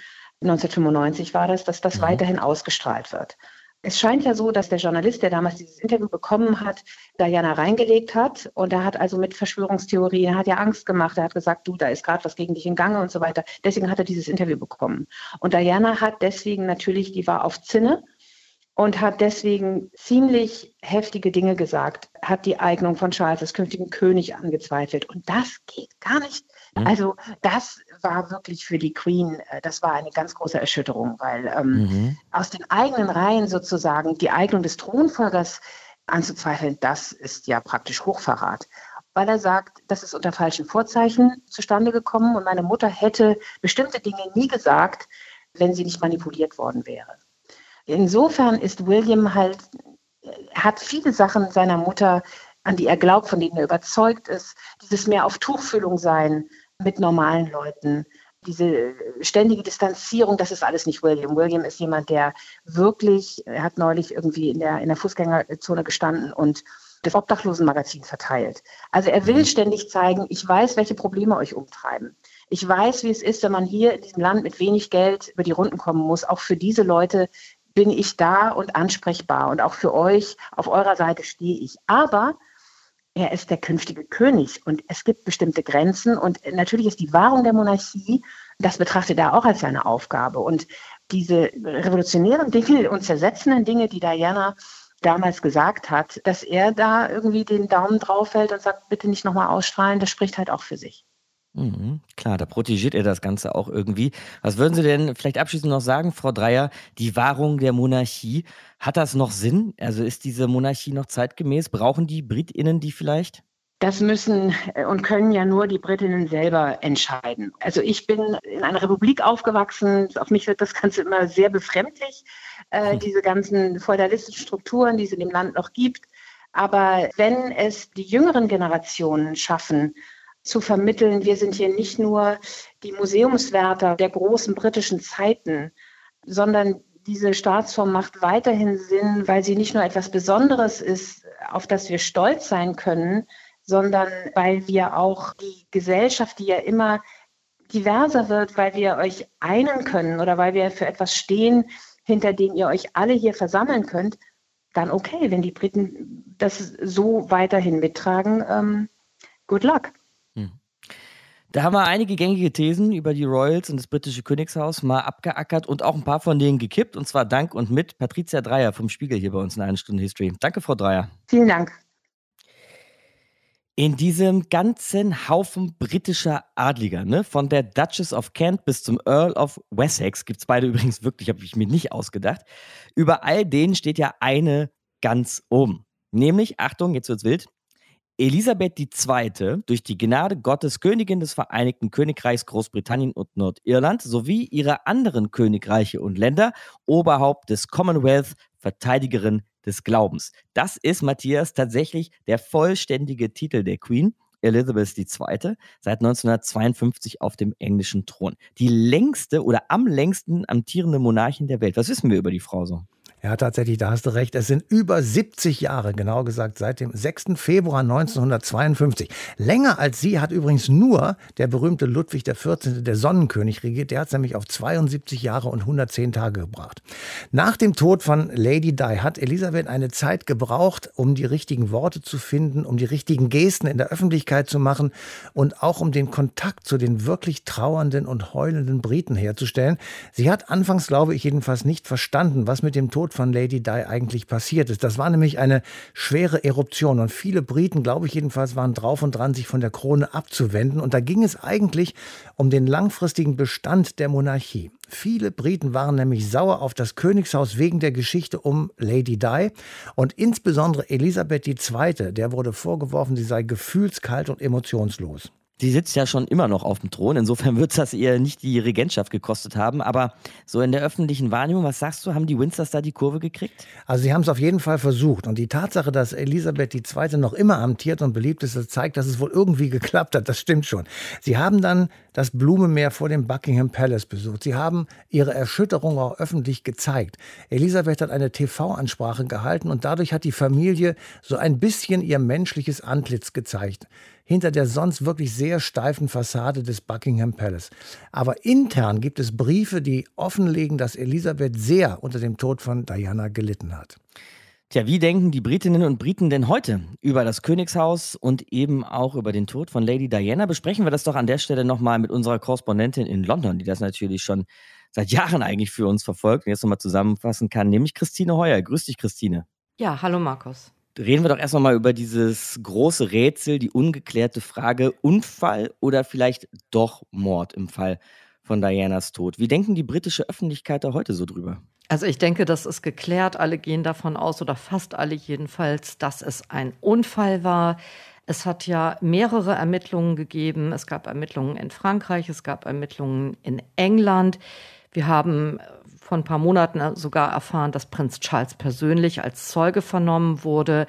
1995 war das, dass das mhm. weiterhin ausgestrahlt wird. Es scheint ja so, dass der Journalist, der damals dieses Interview bekommen hat, Diana reingelegt hat und er hat also mit Verschwörungstheorien, er hat ja Angst gemacht, er hat gesagt, du, da ist gerade was gegen dich in Gange und so weiter. Deswegen hat er dieses Interview bekommen. Und Diana hat deswegen natürlich, die war auf Zinne und hat deswegen ziemlich heftige Dinge gesagt, hat die Eignung von Charles als künftigen König angezweifelt. Und das geht gar nicht. Mhm. Also das war wirklich für die Queen, äh, das war eine ganz große Erschütterung, weil ähm, mhm. aus den eigenen Reihen sozusagen die Eignung des Thronfolgers anzuzweifeln, das ist ja praktisch Hochverrat. Weil er sagt, das ist unter falschen Vorzeichen zustande gekommen und meine Mutter hätte bestimmte Dinge nie gesagt, wenn sie nicht manipuliert worden wäre. Insofern ist William halt, er hat viele Sachen seiner Mutter, an die er glaubt, von denen er überzeugt ist. Dieses mehr auf Tuchfühlung sein mit normalen Leuten, diese ständige Distanzierung, das ist alles nicht William. William ist jemand, der wirklich, er hat neulich irgendwie in der, in der Fußgängerzone gestanden und das Obdachlosenmagazin verteilt. Also er will mhm. ständig zeigen, ich weiß, welche Probleme euch umtreiben. Ich weiß, wie es ist, wenn man hier in diesem Land mit wenig Geld über die Runden kommen muss. Auch für diese Leute bin ich da und ansprechbar und auch für euch, auf eurer Seite stehe ich. Aber er ist der künftige König und es gibt bestimmte Grenzen und natürlich ist die Wahrung der Monarchie, das betrachtet er auch als seine Aufgabe. Und diese revolutionären Dinge und zersetzenden Dinge, die Diana damals gesagt hat, dass er da irgendwie den Daumen drauf hält und sagt, bitte nicht nochmal ausstrahlen, das spricht halt auch für sich. Mhm, klar, da protegiert er das Ganze auch irgendwie. Was würden Sie denn vielleicht abschließend noch sagen, Frau Dreier? Die Wahrung der Monarchie, hat das noch Sinn? Also ist diese Monarchie noch zeitgemäß? Brauchen die BritInnen die vielleicht? Das müssen äh, und können ja nur die Britinnen selber entscheiden. Also ich bin in einer Republik aufgewachsen. Auf mich wird das Ganze immer sehr befremdlich, äh, hm. diese ganzen feudalistischen Strukturen, die es in dem Land noch gibt. Aber wenn es die jüngeren Generationen schaffen, zu vermitteln, wir sind hier nicht nur die Museumswärter der großen britischen Zeiten, sondern diese Staatsform macht weiterhin Sinn, weil sie nicht nur etwas Besonderes ist, auf das wir stolz sein können, sondern weil wir auch die Gesellschaft, die ja immer diverser wird, weil wir euch einen können oder weil wir für etwas stehen, hinter dem ihr euch alle hier versammeln könnt, dann okay, wenn die Briten das so weiterhin mittragen, ähm, good luck. Da haben wir einige gängige Thesen über die Royals und das britische Königshaus mal abgeackert und auch ein paar von denen gekippt. Und zwar dank und mit Patricia Dreier vom Spiegel hier bei uns in einer Stunde History. Danke, Frau Dreier. Vielen Dank. In diesem ganzen Haufen britischer Adliger, ne, von der Duchess of Kent bis zum Earl of Wessex, gibt es beide übrigens wirklich, habe ich mir nicht ausgedacht. Über all denen steht ja eine ganz oben. Nämlich, Achtung, jetzt wird's wild, Elisabeth II., durch die Gnade Gottes Königin des Vereinigten Königreichs Großbritannien und Nordirland sowie ihre anderen Königreiche und Länder, Oberhaupt des Commonwealth, Verteidigerin des Glaubens. Das ist, Matthias, tatsächlich der vollständige Titel der Queen. Elizabeth II. seit 1952 auf dem englischen Thron. Die längste oder am längsten amtierende Monarchin der Welt. Was wissen wir über die Frau so? Ja, tatsächlich, da hast du recht. Es sind über 70 Jahre, genau gesagt, seit dem 6. Februar 1952. Länger als sie hat übrigens nur der berühmte Ludwig XIV., der Sonnenkönig, regiert. Der hat es nämlich auf 72 Jahre und 110 Tage gebracht. Nach dem Tod von Lady Di hat Elisabeth eine Zeit gebraucht, um die richtigen Worte zu finden, um die richtigen Gesten in der Öffentlichkeit zu machen und auch um den Kontakt zu den wirklich trauernden und heulenden Briten herzustellen. Sie hat anfangs, glaube ich, jedenfalls nicht verstanden, was mit dem Tod Tod von Lady Di eigentlich passiert ist. Das war nämlich eine schwere Eruption und viele Briten, glaube ich jedenfalls, waren drauf und dran, sich von der Krone abzuwenden. Und da ging es eigentlich um den langfristigen Bestand der Monarchie. Viele Briten waren nämlich sauer auf das Königshaus wegen der Geschichte um Lady Di und insbesondere Elisabeth II., der wurde vorgeworfen, sie sei gefühlskalt und emotionslos. Die sitzt ja schon immer noch auf dem Thron. Insofern wird es das eher nicht die Regentschaft gekostet haben. Aber so in der öffentlichen Wahrnehmung, was sagst du, haben die Windsors da die Kurve gekriegt? Also sie haben es auf jeden Fall versucht. Und die Tatsache, dass Elisabeth II. noch immer amtiert und beliebt ist, das zeigt, dass es wohl irgendwie geklappt hat. Das stimmt schon. Sie haben dann das Blumenmeer vor dem Buckingham Palace besucht. Sie haben ihre Erschütterung auch öffentlich gezeigt. Elisabeth hat eine TV-Ansprache gehalten und dadurch hat die Familie so ein bisschen ihr menschliches Antlitz gezeigt hinter der sonst wirklich sehr steifen Fassade des Buckingham Palace. Aber intern gibt es Briefe, die offenlegen, dass Elisabeth sehr unter dem Tod von Diana gelitten hat. Tja, wie denken die Britinnen und Briten denn heute über das Königshaus und eben auch über den Tod von Lady Diana? Besprechen wir das doch an der Stelle nochmal mit unserer Korrespondentin in London, die das natürlich schon seit Jahren eigentlich für uns verfolgt und jetzt nochmal zusammenfassen kann, nämlich Christine Heuer. Grüß dich, Christine. Ja, hallo Markus. Reden wir doch erst mal über dieses große Rätsel, die ungeklärte Frage, Unfall oder vielleicht doch Mord im Fall von Dianas Tod. Wie denken die britische Öffentlichkeit da heute so drüber? Also ich denke, das ist geklärt. Alle gehen davon aus, oder fast alle jedenfalls, dass es ein Unfall war. Es hat ja mehrere Ermittlungen gegeben. Es gab Ermittlungen in Frankreich, es gab Ermittlungen in England. Wir haben vor ein paar Monaten sogar erfahren, dass Prinz Charles persönlich als Zeuge vernommen wurde.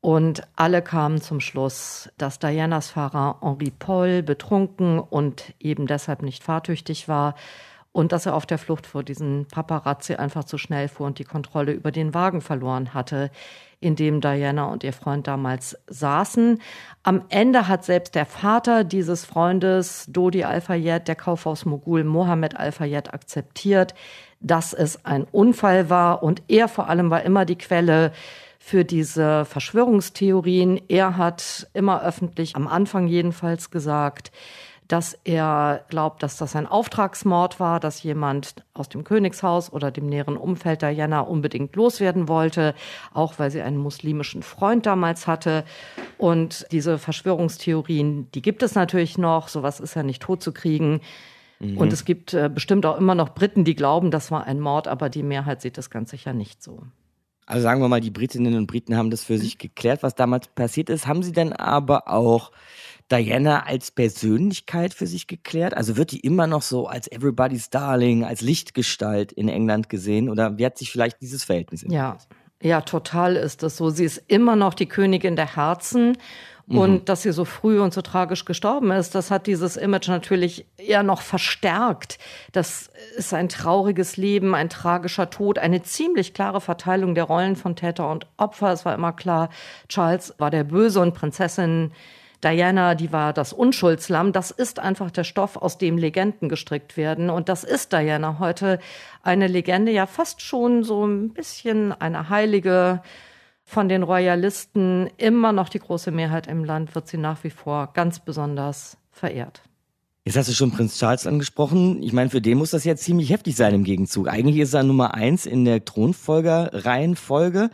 Und alle kamen zum Schluss, dass Dianas Fahrer Henri Paul betrunken und eben deshalb nicht fahrtüchtig war und dass er auf der Flucht vor diesen Paparazzi einfach zu schnell fuhr und die Kontrolle über den Wagen verloren hatte, in dem Diana und ihr Freund damals saßen. Am Ende hat selbst der Vater dieses Freundes, Dodi Al-Fayed, der Kaufhausmogul Mohammed Al-Fayed, akzeptiert, dass es ein Unfall war und er vor allem war immer die Quelle für diese Verschwörungstheorien. Er hat immer öffentlich, am Anfang jedenfalls gesagt, dass er glaubt, dass das ein Auftragsmord war, dass jemand aus dem Königshaus oder dem näheren Umfeld Diana unbedingt loswerden wollte, auch weil sie einen muslimischen Freund damals hatte. Und diese Verschwörungstheorien, die gibt es natürlich noch. Sowas ist ja nicht totzukriegen. Mhm. Und es gibt äh, bestimmt auch immer noch Briten, die glauben, das war ein Mord, aber die Mehrheit sieht das ganz sicher nicht so. Also sagen wir mal, die Britinnen und Briten haben das für sich geklärt, was damals passiert ist. Haben sie denn aber auch Diana als Persönlichkeit für sich geklärt? Also wird die immer noch so als Everybody's Darling, als Lichtgestalt in England gesehen? Oder wie hat sich vielleicht dieses Verhältnis entwickelt? Ja, ja, total ist das so. Sie ist immer noch die Königin der Herzen. Mhm. Und dass sie so früh und so tragisch gestorben ist, das hat dieses Image natürlich eher noch verstärkt. Das ist ein trauriges Leben, ein tragischer Tod, eine ziemlich klare Verteilung der Rollen von Täter und Opfer. Es war immer klar, Charles war der Böse und Prinzessin Diana, die war das Unschuldslamm. Das ist einfach der Stoff, aus dem Legenden gestrickt werden. Und das ist Diana heute eine Legende, ja fast schon so ein bisschen eine heilige. Von den Royalisten immer noch die große Mehrheit im Land wird sie nach wie vor ganz besonders verehrt. Jetzt hast du schon Prinz Charles angesprochen. Ich meine, für den muss das ja ziemlich heftig sein im Gegenzug. Eigentlich ist er Nummer eins in der Thronfolger-Reihenfolge.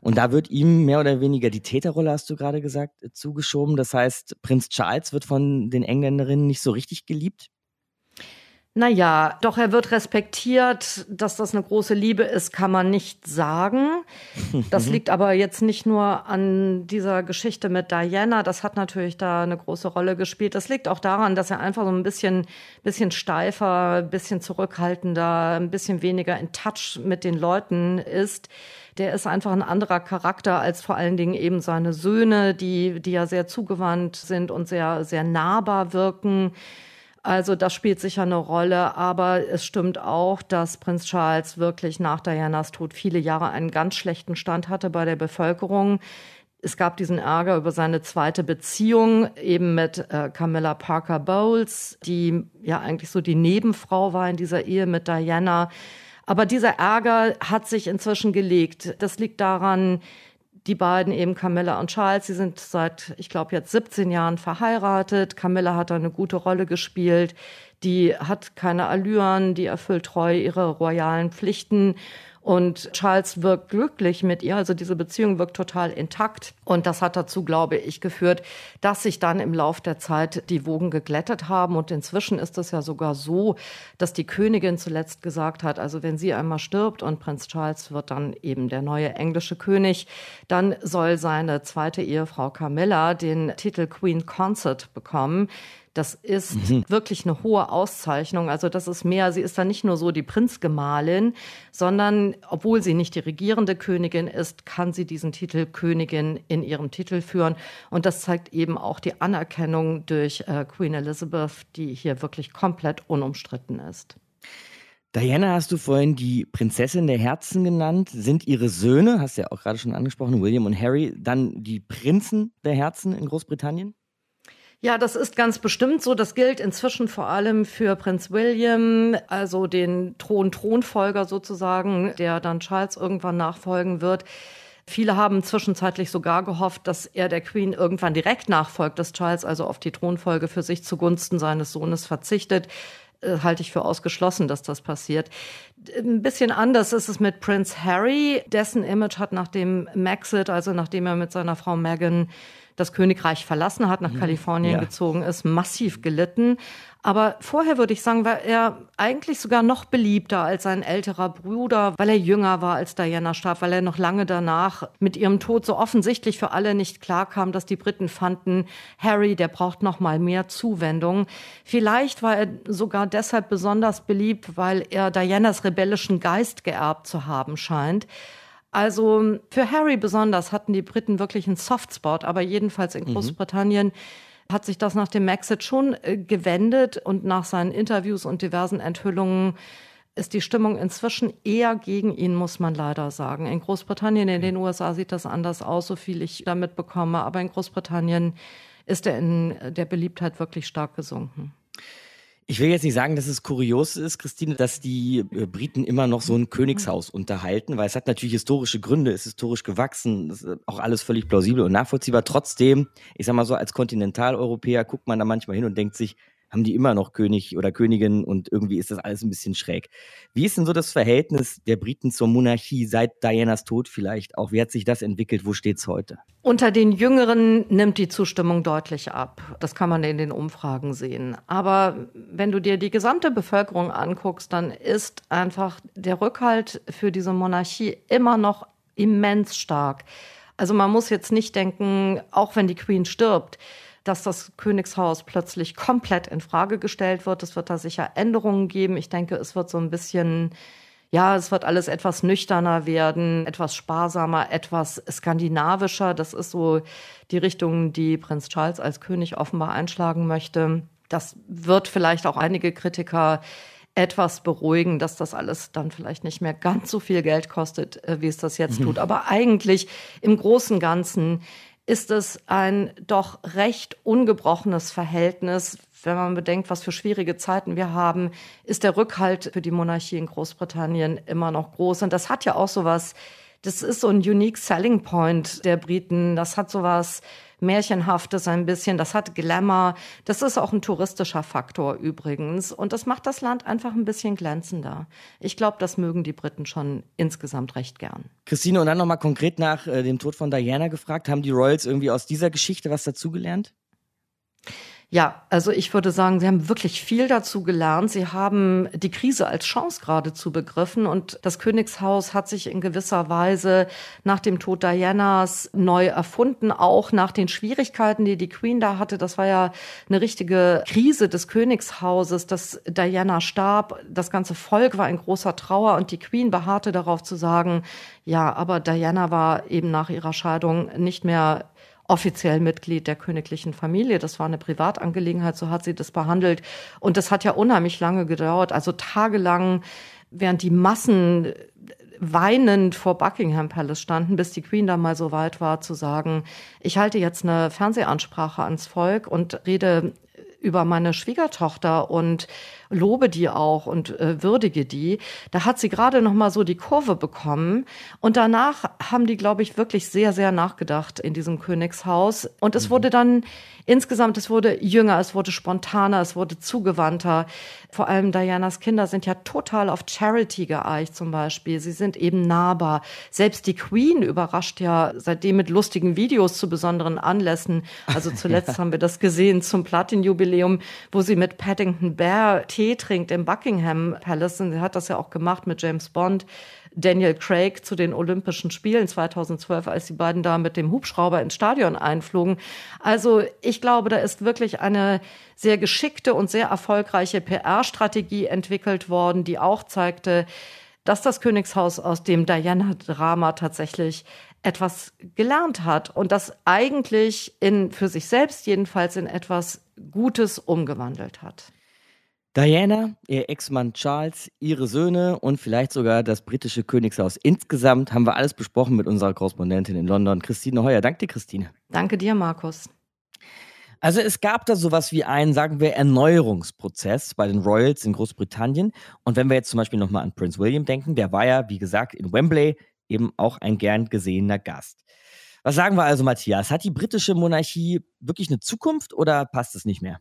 Und da wird ihm mehr oder weniger die Täterrolle, hast du gerade gesagt, zugeschoben. Das heißt, Prinz Charles wird von den Engländerinnen nicht so richtig geliebt. Naja, doch er wird respektiert. Dass das eine große Liebe ist, kann man nicht sagen. Das liegt aber jetzt nicht nur an dieser Geschichte mit Diana. Das hat natürlich da eine große Rolle gespielt. Das liegt auch daran, dass er einfach so ein bisschen, bisschen steifer, ein bisschen zurückhaltender, ein bisschen weniger in Touch mit den Leuten ist der ist einfach ein anderer Charakter als vor allen Dingen eben seine Söhne, die, die ja sehr zugewandt sind und sehr, sehr nahbar wirken. Also das spielt sicher eine Rolle, aber es stimmt auch, dass Prinz Charles wirklich nach Dianas Tod viele Jahre einen ganz schlechten Stand hatte bei der Bevölkerung. Es gab diesen Ärger über seine zweite Beziehung eben mit äh, Camilla Parker Bowles, die ja eigentlich so die Nebenfrau war in dieser Ehe mit Diana. Aber dieser Ärger hat sich inzwischen gelegt. Das liegt daran, die beiden eben Camilla und Charles, sie sind seit, ich glaube, jetzt 17 Jahren verheiratet. Camilla hat da eine gute Rolle gespielt. Die hat keine Allüren, die erfüllt treu ihre royalen Pflichten. Und Charles wirkt glücklich mit ihr, also diese Beziehung wirkt total intakt. Und das hat dazu, glaube ich, geführt, dass sich dann im Lauf der Zeit die Wogen geglättet haben. Und inzwischen ist es ja sogar so, dass die Königin zuletzt gesagt hat, also wenn sie einmal stirbt und Prinz Charles wird dann eben der neue englische König, dann soll seine zweite Ehefrau Camilla den Titel Queen Consort bekommen. Das ist mhm. wirklich eine hohe Auszeichnung. Also das ist mehr, sie ist da nicht nur so die Prinzgemahlin, sondern obwohl sie nicht die regierende Königin ist, kann sie diesen Titel Königin in ihrem Titel führen. Und das zeigt eben auch die Anerkennung durch äh, Queen Elizabeth, die hier wirklich komplett unumstritten ist. Diana hast du vorhin die Prinzessin der Herzen genannt. Sind ihre Söhne, hast du ja auch gerade schon angesprochen, William und Harry, dann die Prinzen der Herzen in Großbritannien? Ja, das ist ganz bestimmt so. Das gilt inzwischen vor allem für Prinz William, also den Thron-Thronfolger sozusagen, der dann Charles irgendwann nachfolgen wird. Viele haben zwischenzeitlich sogar gehofft, dass er der Queen irgendwann direkt nachfolgt, dass Charles also auf die Thronfolge für sich zugunsten seines Sohnes verzichtet äh, halte ich für ausgeschlossen, dass das passiert. Ein bisschen anders ist es mit Prince Harry. Dessen Image hat nach dem Maxit, also nachdem er mit seiner Frau Meghan das Königreich verlassen hat, nach mhm. Kalifornien ja. gezogen ist, massiv gelitten. Aber vorher würde ich sagen, war er eigentlich sogar noch beliebter als sein älterer Bruder, weil er jünger war als Diana starb, weil er noch lange danach mit ihrem Tod so offensichtlich für alle nicht klarkam, dass die Briten fanden, Harry, der braucht noch mal mehr Zuwendung. Vielleicht war er sogar deshalb besonders beliebt, weil er Dianas rebellischen Geist geerbt zu haben scheint. Also für Harry besonders hatten die Briten wirklich einen Softspot, aber jedenfalls in mhm. Großbritannien mhm. hat sich das nach dem Maxit schon äh, gewendet und nach seinen Interviews und diversen Enthüllungen ist die Stimmung inzwischen eher gegen ihn, muss man leider sagen. In Großbritannien, in den USA sieht das anders aus, so viel ich damit bekomme, aber in Großbritannien ist er in der Beliebtheit wirklich stark gesunken. Ich will jetzt nicht sagen, dass es kurios ist, Christine, dass die äh, Briten immer noch so ein Königshaus unterhalten, weil es hat natürlich historische Gründe, ist historisch gewachsen, ist auch alles völlig plausibel und nachvollziehbar. Trotzdem, ich sag mal so, als Kontinentaleuropäer guckt man da manchmal hin und denkt sich, haben die immer noch König oder Königin und irgendwie ist das alles ein bisschen schräg. Wie ist denn so das Verhältnis der Briten zur Monarchie seit Dianas Tod vielleicht auch? Wie hat sich das entwickelt? Wo steht es heute? Unter den Jüngeren nimmt die Zustimmung deutlich ab. Das kann man in den Umfragen sehen. Aber wenn du dir die gesamte Bevölkerung anguckst, dann ist einfach der Rückhalt für diese Monarchie immer noch immens stark. Also man muss jetzt nicht denken, auch wenn die Queen stirbt, dass das Königshaus plötzlich komplett in Frage gestellt wird. Es wird da sicher Änderungen geben. Ich denke, es wird so ein bisschen ja, es wird alles etwas nüchterner werden, etwas sparsamer, etwas skandinavischer. Das ist so die Richtung, die Prinz Charles als König offenbar einschlagen möchte. Das wird vielleicht auch einige Kritiker etwas beruhigen, dass das alles dann vielleicht nicht mehr ganz so viel Geld kostet, äh, wie es das jetzt mhm. tut. Aber eigentlich im Großen und Ganzen ist es ein doch recht ungebrochenes Verhältnis. Wenn man bedenkt, was für schwierige Zeiten wir haben, ist der Rückhalt für die Monarchie in Großbritannien immer noch groß. Und das hat ja auch sowas, das ist so ein unique selling point der Briten. Das hat sowas Märchenhaftes ein bisschen, das hat Glamour. Das ist auch ein touristischer Faktor übrigens. Und das macht das Land einfach ein bisschen glänzender. Ich glaube, das mögen die Briten schon insgesamt recht gern. Christine, und dann nochmal konkret nach äh, dem Tod von Diana gefragt. Haben die Royals irgendwie aus dieser Geschichte was dazugelernt? Ja, also ich würde sagen, Sie haben wirklich viel dazu gelernt. Sie haben die Krise als Chance geradezu begriffen und das Königshaus hat sich in gewisser Weise nach dem Tod Dianas neu erfunden, auch nach den Schwierigkeiten, die die Queen da hatte. Das war ja eine richtige Krise des Königshauses, dass Diana starb. Das ganze Volk war in großer Trauer und die Queen beharrte darauf zu sagen, ja, aber Diana war eben nach ihrer Scheidung nicht mehr offiziell Mitglied der königlichen Familie. Das war eine Privatangelegenheit, so hat sie das behandelt. Und das hat ja unheimlich lange gedauert, also tagelang, während die Massen weinend vor Buckingham Palace standen, bis die Queen da mal so weit war zu sagen, ich halte jetzt eine Fernsehansprache ans Volk und rede über meine Schwiegertochter und lobe die auch und äh, würdige die. Da hat sie gerade noch mal so die Kurve bekommen und danach haben die, glaube ich, wirklich sehr, sehr nachgedacht in diesem Königshaus und es mhm. wurde dann insgesamt, es wurde jünger, es wurde spontaner, es wurde zugewandter. Vor allem Dianas Kinder sind ja total auf Charity geeicht zum Beispiel. Sie sind eben nahbar. Selbst die Queen überrascht ja seitdem mit lustigen Videos zu besonderen Anlässen. Also zuletzt haben wir das gesehen zum Platin-Jubiläum, wo sie mit Paddington Bear Tee trinkt im Buckingham Palace. Und sie hat das ja auch gemacht mit James Bond. Daniel Craig zu den Olympischen Spielen 2012, als die beiden da mit dem Hubschrauber ins Stadion einflogen. Also ich glaube, da ist wirklich eine sehr geschickte und sehr erfolgreiche PR-Strategie entwickelt worden, die auch zeigte, dass das Königshaus aus dem Diana-Drama tatsächlich etwas gelernt hat und das eigentlich in, für sich selbst jedenfalls in etwas Gutes umgewandelt hat. Diana, ihr Ex-Mann Charles, ihre Söhne und vielleicht sogar das britische Königshaus. Insgesamt haben wir alles besprochen mit unserer Korrespondentin in London, Christine Heuer. Danke dir, Christine. Danke dir, Markus. Also es gab da sowas wie einen, sagen wir, Erneuerungsprozess bei den Royals in Großbritannien. Und wenn wir jetzt zum Beispiel nochmal an Prince William denken, der war ja, wie gesagt, in Wembley eben auch ein gern gesehener Gast. Was sagen wir also, Matthias? Hat die britische Monarchie wirklich eine Zukunft oder passt es nicht mehr?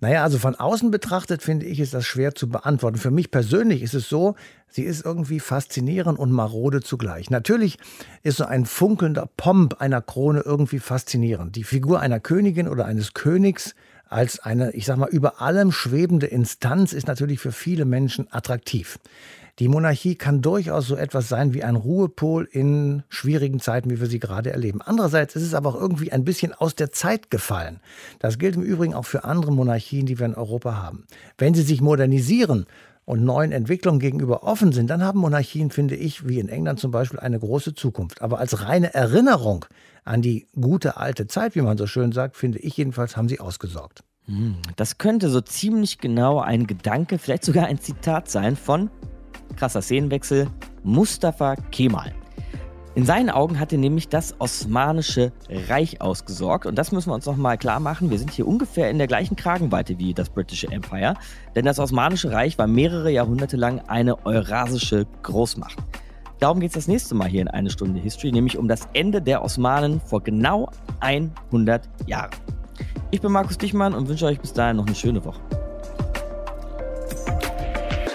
Naja, also von außen betrachtet finde ich, ist das schwer zu beantworten. Für mich persönlich ist es so, sie ist irgendwie faszinierend und marode zugleich. Natürlich ist so ein funkelnder Pomp einer Krone irgendwie faszinierend. Die Figur einer Königin oder eines Königs als eine, ich sag mal, über allem schwebende Instanz ist natürlich für viele Menschen attraktiv. Die Monarchie kann durchaus so etwas sein wie ein Ruhepol in schwierigen Zeiten, wie wir sie gerade erleben. Andererseits ist es aber auch irgendwie ein bisschen aus der Zeit gefallen. Das gilt im Übrigen auch für andere Monarchien, die wir in Europa haben. Wenn sie sich modernisieren und neuen Entwicklungen gegenüber offen sind, dann haben Monarchien, finde ich, wie in England zum Beispiel, eine große Zukunft. Aber als reine Erinnerung an die gute alte Zeit, wie man so schön sagt, finde ich jedenfalls, haben sie ausgesorgt. Hm, das könnte so ziemlich genau ein Gedanke, vielleicht sogar ein Zitat sein von krasser Szenenwechsel, Mustafa Kemal. In seinen Augen hatte nämlich das Osmanische Reich ausgesorgt. Und das müssen wir uns nochmal klar machen. Wir sind hier ungefähr in der gleichen Kragenweite wie das britische Empire. Denn das Osmanische Reich war mehrere Jahrhunderte lang eine eurasische Großmacht. Darum geht es das nächste Mal hier in eine Stunde History, nämlich um das Ende der Osmanen vor genau 100 Jahren. Ich bin Markus Dichmann und wünsche euch bis dahin noch eine schöne Woche.